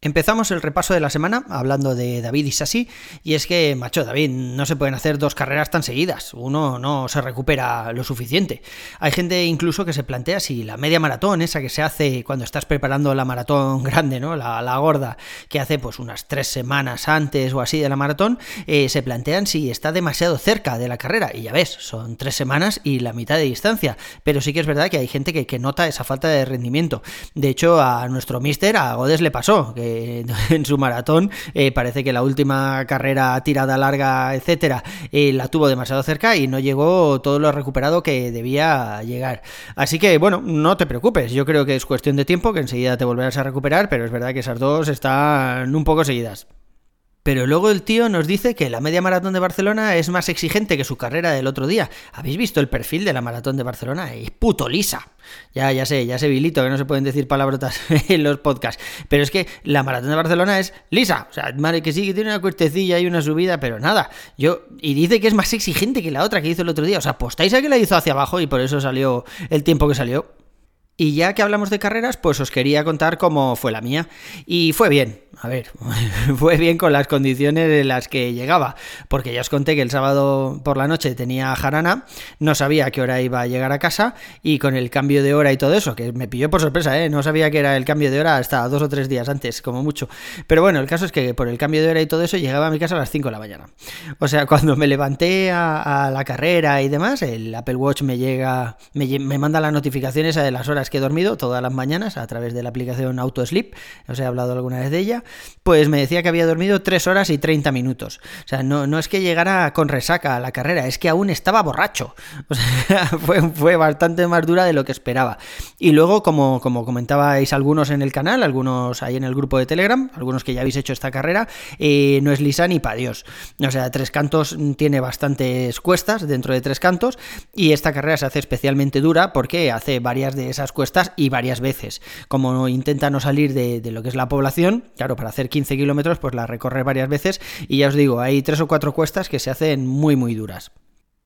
Empezamos el repaso de la semana hablando de David y Sassi, y es que, macho, David, no se pueden hacer dos carreras tan seguidas, uno no se recupera lo suficiente. Hay gente incluso que se plantea si la media maratón, esa que se hace cuando estás preparando la maratón grande, ¿no? La, gorda, que hace pues unas tres semanas antes o así de la maratón, eh, se plantean si está demasiado cerca de la carrera, y ya ves, son tres semanas y la mitad de distancia, pero sí que es verdad que hay gente que, que nota esa falta de rendimiento. De hecho, a nuestro mister, a Godes le pasó, que en su maratón. Eh, parece que la última carrera tirada larga, etcétera, eh, la tuvo demasiado cerca y no llegó todo lo recuperado que debía llegar. Así que, bueno, no te preocupes. Yo creo que es cuestión de tiempo, que enseguida te volverás a recuperar, pero es verdad que esas dos están un poco seguidas. Pero luego el tío nos dice que la media maratón de Barcelona es más exigente que su carrera del otro día. ¿Habéis visto el perfil de la maratón de Barcelona? Es puto lisa. Ya, ya sé, ya sé, Vilito, que no se pueden decir palabrotas en los podcasts. Pero es que la maratón de Barcelona es lisa. O sea, madre que sí, que tiene una cuestecilla y una subida, pero nada. Yo, y dice que es más exigente que la otra que hizo el otro día. O sea, apostáis a que la hizo hacia abajo y por eso salió el tiempo que salió. Y ya que hablamos de carreras, pues os quería contar cómo fue la mía. Y fue bien, a ver, fue bien con las condiciones en las que llegaba, porque ya os conté que el sábado por la noche tenía jarana, no sabía a qué hora iba a llegar a casa y con el cambio de hora y todo eso, que me pilló por sorpresa, ¿eh? no sabía que era el cambio de hora hasta dos o tres días antes, como mucho. Pero bueno, el caso es que por el cambio de hora y todo eso llegaba a mi casa a las 5 de la mañana. O sea, cuando me levanté a, la carrera y demás, el Apple Watch me llega, me, me manda la notificación esa de las horas que he dormido todas las mañanas a través de la aplicación Auto Sleep. Os he hablado alguna vez de ella. Pues me decía que había dormido 3 horas y 30 minutos. O sea, no, no es que llegara con resaca a la carrera, es que aún estaba borracho. O sea, fue, fue bastante más dura de lo que esperaba. Y luego, como, como comentabais algunos en el canal, algunos ahí en el grupo de Telegram, algunos que ya habéis hecho esta carrera, eh, no es lisa ni para Dios. O sea, Tres Cantos tiene bastantes cuestas dentro de Tres Cantos y esta carrera se hace especialmente dura porque hace varias de esas cuestas y varias veces. Como intenta no salir de, lo que es la población, claro, para hacer 15 kilómetros, pues la recorre varias veces y ya os digo, hay tres o cuatro cuestas que se hacen muy, muy duras.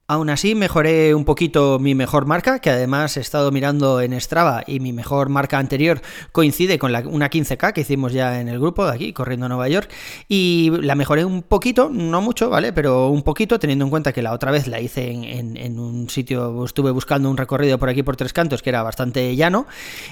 Aún así, mejoré un poquito mi mejor marca, que además he estado mirando en Strava y mi mejor marca anterior coincide con la, una 15K que hicimos ya en el grupo de aquí, corriendo a Nueva York, y la mejoré un poquito, no mucho, ¿vale? Pero un poquito, teniendo en cuenta que la otra vez la hice en, un sitio, estuve buscando un recorrido por aquí por tres cantos que era bastante llano,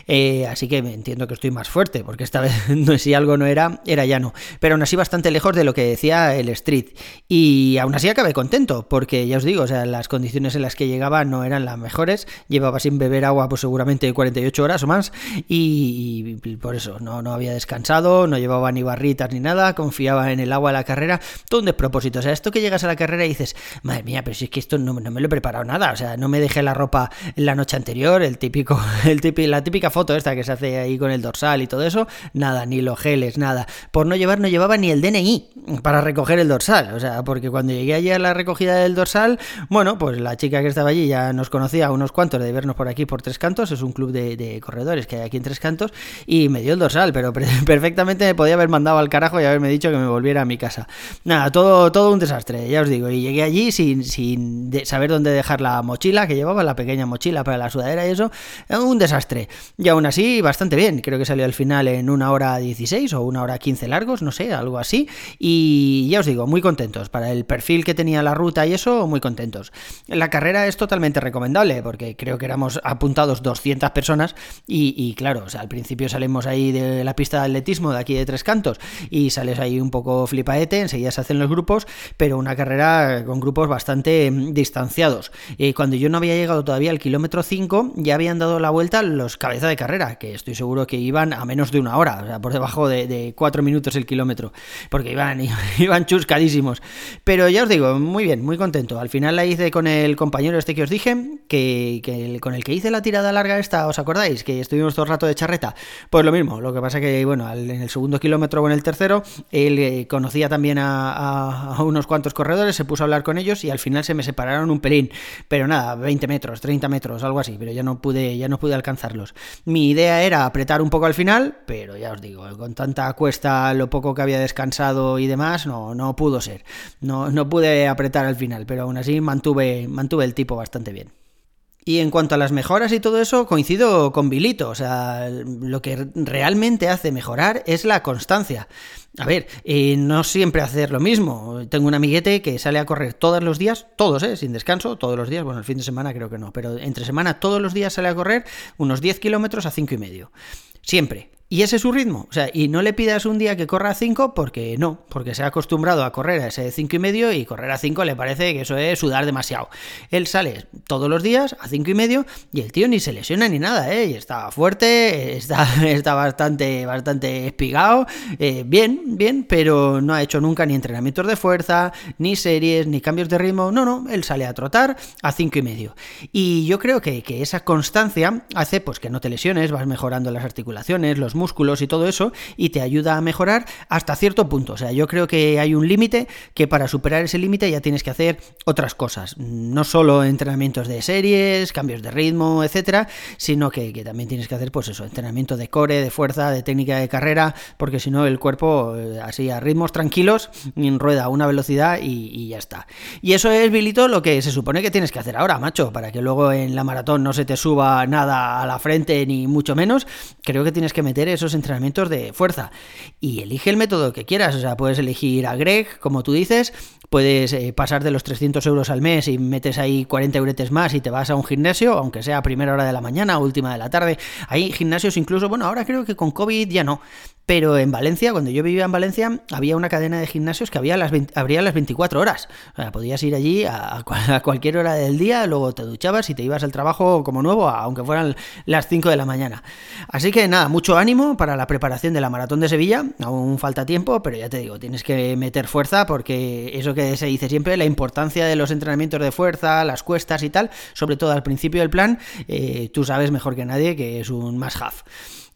eh, así que entiendo que estoy más fuerte, porque esta vez si algo no era, era llano, pero aún así bastante lejos de lo que decía el street, y aún así acabé contento, porque ya os digo, o sea, las condiciones en las que llegaba no eran las mejores, llevaba sin beber agua pues seguramente 48 horas o más. Y, por eso no, no había descansado, no llevaba ni barritas ni nada, confiaba en el agua de la carrera, todo un despropósito, o sea, esto que llegas a la carrera y dices, madre mía, pero si es que esto no, me lo he preparado nada, o sea, no me dejé la ropa la noche anterior, el típico, el típico, la típica foto esta que se hace ahí con el dorsal y todo eso, nada, ni los geles, nada, por no llevar no llevaba ni el DNI para recoger el dorsal, o sea, porque cuando llegué allí a la recogida del dorsal, bueno, pues la chica que estaba allí ya nos conocía unos cuantos de vernos por aquí por Tres Cantos, es un club de, corredores que hay aquí en Tres Cantos, y me dio el dorsal, pero perfectamente me podía haber mandado al carajo y haberme dicho que me volviera a mi casa. Nada, todo, todo un desastre, ya os digo, y llegué allí sin, sin saber dónde dejar la mochila que llevaba, la pequeña mochila para la sudadera y eso, un desastre. Y aún así, bastante bien, creo que salió al final en una hora 16 o una hora 15 largos, no sé, algo así, y ya os digo, muy contentos, para el perfil que tenía la ruta y eso, muy contentos. La carrera es totalmente recomendable porque creo que éramos apuntados 200 personas y, claro, al principio salimos ahí de la pista de atletismo de aquí de Tres Cantos y sales ahí un poco flipaete, enseguida se hacen los grupos, pero una carrera con grupos bastante mm, distanciados. Y cuando yo no había llegado todavía al kilómetro 5, ya habían dado la vuelta los cabezas de carrera, que estoy seguro que iban a menos de una hora, o sea, por debajo de, de 4 minutos el kilómetro, porque iban iban, chuscadísimos. Pero ya os digo, muy bien, muy contento. Al final la hice con el compañero este que os dije, que, con el que hice la tirada larga esta, ¿os acordáis? Que estuvimos todo el rato de charreta. Pues lo mismo, lo que pasa que, bueno, en el segundo kilómetro o en el tercero, él eh, conocía también a, unos cuantos corredores, se puso a hablar con ellos y al final se me separaron un pelín. Pero nada, 20 metros, 30 metros, algo así, pero ya no pude, ya no pude alcanzarlos. Mi idea era apretar un poco al final, pero ya os digo, con tanta cuesta, lo poco que había descansado y demás, no, no pudo ser. No, no pude apretar al final, pero aún así mantuve, mantuve el tipo bastante bien. Y en cuanto a las mejoras y todo eso, coincido con Bilito. O sea, lo que realmente hace mejorar es la constancia. A ver, eh, no siempre hacer lo mismo. Tengo un amiguete que sale a correr todos los días, todos, ¿eh? Sin descanso, todos los días. Bueno, el fin de semana creo que no, pero entre semana todos los días sale a correr unos 10 kilómetros a 5 y medio. Siempre. Y ese es su ritmo. O sea, y no le pidas un día que corra a 5 porque no, porque se ha acostumbrado a correr a ese 5 y medio y correr a 5 le parece que eso es sudar demasiado. Él sale todos los días a 5 y medio y el tío ni se lesiona ni nada, ¿eh? Y está fuerte, está, está bastante, bastante espigado, eh, bien, bien, pero no ha hecho nunca ni entrenamientos de fuerza, ni series, ni cambios de ritmo. No, no, él sale a trotar a 5 y medio. Y yo creo que, que esa constancia hace pues que no te lesiones, vas mejorando las articulaciones, los músculos y todo eso, y te ayuda a mejorar hasta cierto punto. O sea, yo creo que hay un límite que para superar ese límite ya tienes que hacer otras cosas. No solo entrenamientos de series, cambios de ritmo, etcétera, sino que, también tienes que hacer, pues eso, entrenamiento de core, de fuerza, de técnica de carrera, porque si no, el cuerpo, eh, así a ritmos tranquilos, rueda a una velocidad y, y ya está. Y eso es, Bilito, lo que se supone que tienes que hacer ahora, macho, para que luego en la maratón no se te suba nada a la frente, ni mucho menos. Creo que tienes que meter esos entrenamientos de fuerza. Y elige el método que quieras, o sea, puedes elegir a Greg, como tú dices, puedes eh, pasar de los 300 euros al mes y metes ahí 40 euretes más y te vas a un gimnasio, aunque sea a primera hora de la mañana o última de la tarde. Hay gimnasios incluso, bueno, ahora creo que con COVID ya no, pero en Valencia, cuando yo vivía en Valencia, había una cadena de gimnasios que había las abría las 24 horas. O sea, podías ir allí a, cualquier hora del día, luego te duchabas y te ibas al trabajo como nuevo, aunque fueran las 5 de la mañana. Así que nada, mucho ánimo para la preparación de la maratón de Sevilla. Aún falta tiempo, pero ya te digo, tienes que meter fuerza porque eso que se dice siempre, la importancia de los entrenamientos de fuerza, las cuestas y tal, sobre todo al principio del plan, eh, tú sabes mejor que nadie que es un más half.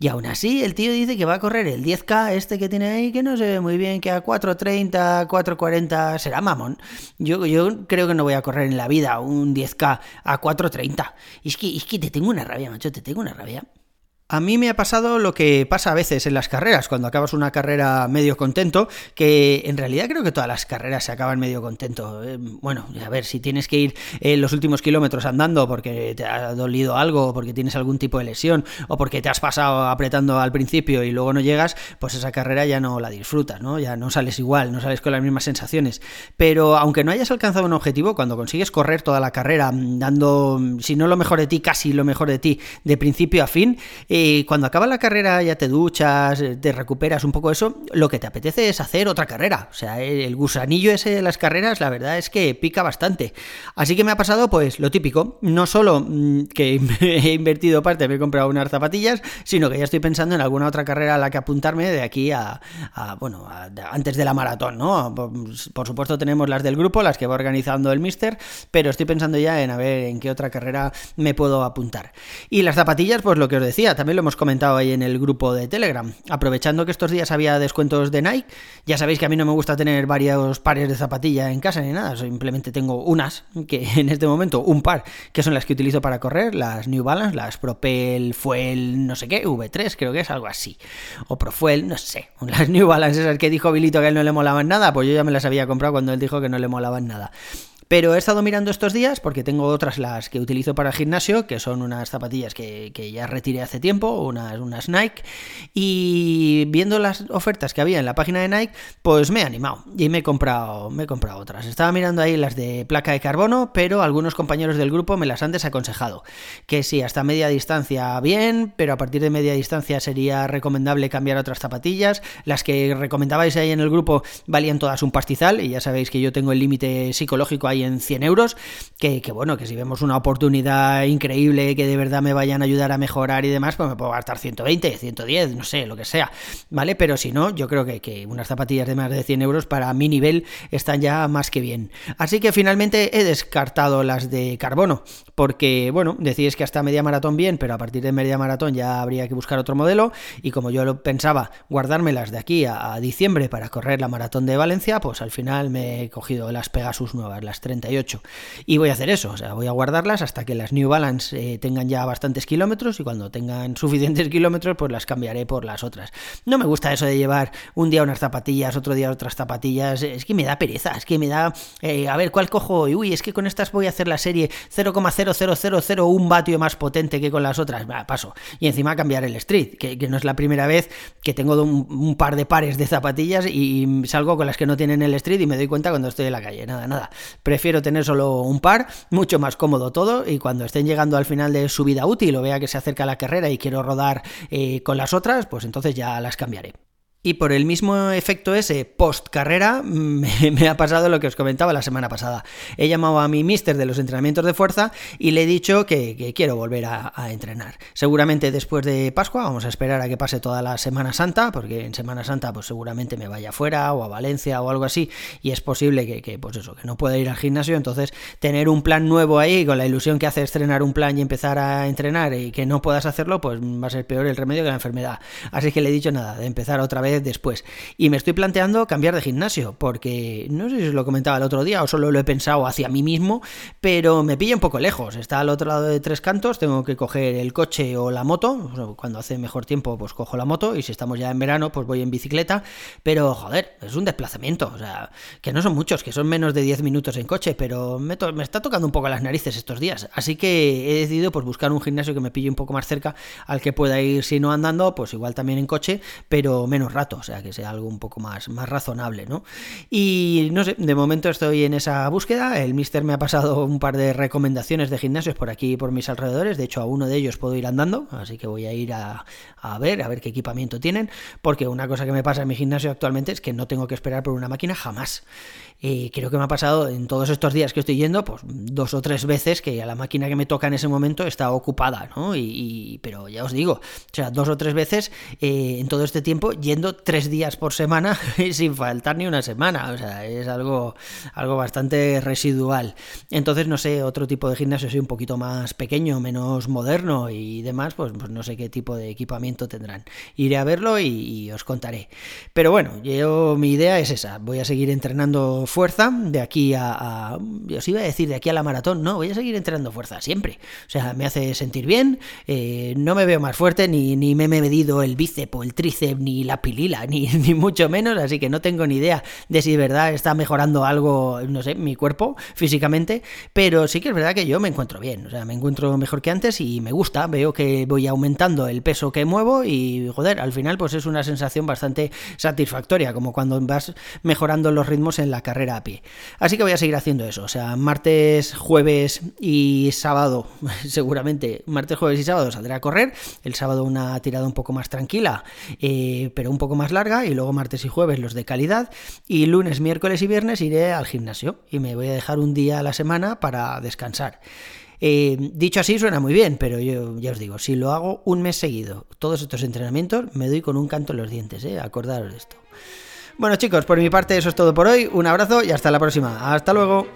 Y aún así, el tío dice que va a correr el 10K este que tiene ahí, que no se ve muy bien, que a 4.30, 4.40 será mamón. Yo, yo creo que no voy a correr en la vida un 10K a 4.30. es que, es que te tengo una rabia, macho, te tengo una rabia. A mí me ha pasado lo que pasa a veces en las carreras, cuando acabas una carrera medio contento, que en realidad creo que todas las carreras se acaban medio contento. Eh, bueno, a ver, si tienes que ir en los últimos kilómetros andando porque te ha dolido algo, porque tienes algún tipo de lesión, o porque te has pasado apretando al principio y luego no llegas, pues esa carrera ya no la disfrutas, ¿no? Ya no sales igual, no sales con las mismas sensaciones. Pero aunque no hayas alcanzado un objetivo, cuando consigues correr toda la carrera dando, si no lo mejor de ti, casi lo mejor de ti, de principio a fin, y cuando acaba la carrera ya te duchas, te recuperas un poco eso, lo que te apetece es hacer otra carrera. O sea, el gusanillo ese de las carreras, la verdad es que pica bastante. Así que me ha pasado pues lo típico, no solo mm, que he invertido parte, me he comprado unas zapatillas, sino que ya estoy pensando en alguna otra carrera a la que apuntarme de aquí a, bueno, antes de la maratón, ¿no? Por, supuesto tenemos las del grupo, las que va organizando el Mister, pero estoy pensando ya en a ver en qué otra carrera me puedo apuntar. Y las zapatillas, pues lo que os decía, también lo hemos comentado ahí en el grupo de Telegram. Aprovechando que estos días había descuentos de Nike, ya sabéis que a mí no me gusta tener varios pares de zapatilla en casa ni nada, simplemente tengo unas, que en este momento un par, que son las que utilizo para correr, las New Balance, las Propel, Fuel, no sé qué, V3 creo que es algo así, o Profuel, no sé, las New Balance esas que dijo Bilito que a él no le molaban nada, pues yo ya me las había comprado cuando él dijo que no le molaban nada. Pero he estado mirando estos días porque tengo otras las que utilizo para el gimnasio, que son unas zapatillas que, ya retiré hace tiempo, unas, unas Nike, y viendo las ofertas que había en la página de Nike, pues me he animado y me he comprado, me he comprado otras. Estaba mirando ahí las de placa de carbono, pero algunos compañeros del grupo me las han desaconsejado. Que sí, hasta media distancia bien, pero a partir de media distancia sería recomendable cambiar otras zapatillas. Las que recomendabais ahí en el grupo valían todas un pastizal, y ya sabéis que yo tengo el límite psicológico ahí en 100 euros, que, bueno, que si vemos una oportunidad increíble que de verdad me vayan a ayudar a mejorar y demás, pues me puedo gastar 120, 110, no sé, lo que sea, ¿vale? Pero si no, yo creo que, unas zapatillas de más de 100 euros para mi nivel están ya más que bien. Así que finalmente he descartado las de carbono, porque, bueno, decís que hasta media maratón bien, pero a partir de media maratón ya habría que buscar otro modelo, y como yo lo pensaba, guardármelas de aquí a, diciembre para correr la maratón de Valencia, pues al final me he cogido las Pegasus nuevas, las 38, y voy a hacer eso, o sea, voy a guardarlas hasta que las New Balance eh, tengan ya bastantes kilómetros, y cuando tengan suficientes kilómetros, pues las cambiaré por las otras. No me gusta eso de llevar un día unas zapatillas, otro día otras zapatillas, es que me da pereza, es que me da, eh, a ver, ¿cuál cojo? Y uy, es que con estas voy a hacer la serie 0,00001 vatio más potente que con las otras, va, paso. Y encima cambiar el street, que, no es la primera vez que tengo un, par de pares de zapatillas y salgo con las que no tienen el street y me doy cuenta cuando estoy en la calle, nada, nada. Prefiero tener solo un par, mucho más cómodo todo y cuando estén llegando al final de su vida útil o vea que se acerca la carrera y quiero rodar eh, con las otras, pues entonces ya las cambiaré. Y por el mismo efecto ese post carrera me, ha pasado lo que os comentaba la semana pasada. He llamado a mi mister de los entrenamientos de fuerza y le he dicho que, quiero volver a, entrenar. Seguramente después de Pascua vamos a esperar a que pase toda la Semana Santa, porque en Semana Santa pues seguramente me vaya fuera o a Valencia o algo así y es posible que, pues eso, que no pueda ir al gimnasio. Entonces tener un plan nuevo ahí con la ilusión que hace estrenar un plan y empezar a entrenar y que no puedas hacerlo, pues va a ser peor el remedio que la enfermedad. Así que le he dicho nada, de empezar otra vez después. Y me estoy planteando cambiar de gimnasio, porque no sé si os lo comentaba el otro día o solo lo he pensado hacia mí mismo, pero me pilla un poco lejos. Está al otro lado de tres cantos, tengo que coger el coche o la moto. Cuando hace mejor tiempo, pues cojo la moto, y si estamos ya en verano, pues voy en bicicleta. Pero joder, es un desplazamiento, o sea, que no son muchos, que son menos de 10 minutos en coche, pero me, está tocando un poco las narices estos días. Así que he decidido pues buscar un gimnasio que me pille un poco más cerca al que pueda ir si no andando, pues igual también en coche, pero menos o sea, que sea algo un poco más, más razonable, ¿no? Y no sé, de momento estoy en esa búsqueda, el mister me ha pasado un par de recomendaciones de gimnasios por aquí por mis alrededores, de hecho a uno de ellos puedo ir andando, así que voy a ir a, a ver, a ver qué equipamiento tienen, porque una cosa que me pasa en mi gimnasio actualmente es que no tengo que esperar por una máquina jamás. Y creo que me ha pasado en todos estos días que estoy yendo, pues dos o tres veces que la máquina que me toca en ese momento está ocupada, ¿no? Y, pero ya os digo, o sea, dos o tres veces eh, en todo este tiempo yendo tres días por semana sin faltar ni una semana, o sea, es algo, algo bastante residual. Entonces, no sé, otro tipo de gimnasio soy un poquito más pequeño, menos moderno y demás, pues, pues no sé qué tipo de equipamiento tendrán. Iré a verlo y, os contaré. Pero bueno, yo mi idea es esa, voy a seguir entrenando fuerza de aquí a, os iba a decir de aquí a la maratón, no, voy a seguir entrenando fuerza siempre. O sea, me hace sentir bien, eh, no me veo más fuerte, ni, ni me he medido el bíceps o el tríceps, ni la pilila, ni, ni mucho menos, así que no tengo ni idea de si de verdad está mejorando algo, no sé, mi cuerpo físicamente, pero sí que es verdad que yo me encuentro bien, o sea, me encuentro mejor que antes y me gusta, veo que voy aumentando el peso que muevo y, joder, al final pues es una sensación bastante satisfactoria, como cuando vas mejorando los ritmos en la carrera a pie. Así que voy a seguir haciendo eso. O sea, martes, jueves y sábado, seguramente martes, jueves y sábado saldré a correr. El sábado una tirada un poco más tranquila, eh, pero un poco más larga. Y luego martes y jueves los de calidad. Y lunes, miércoles y viernes iré al gimnasio. Y me voy a dejar un día a la semana para descansar. Eh, dicho así suena muy bien, pero yo ya os digo, si lo hago un mes seguido, todos estos entrenamientos, me doy con un canto en los dientes, ¿eh? acordaros de esto. Bueno chicos, por mi parte eso es todo por hoy. Un abrazo y hasta la próxima. Hasta luego.